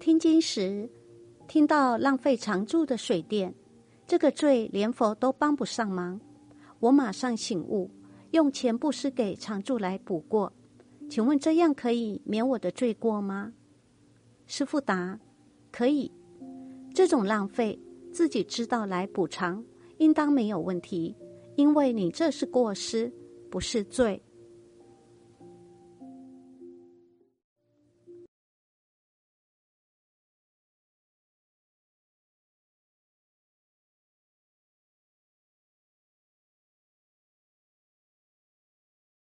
听经时，听到浪费常住的水电，这个罪连佛都帮不上忙。我马上醒悟，用钱布施给常住来补过。请问这样可以免我的罪过吗？师傅答：可以。这种浪费自己知道来补偿，应当没有问题，因为你这是过失，不是罪。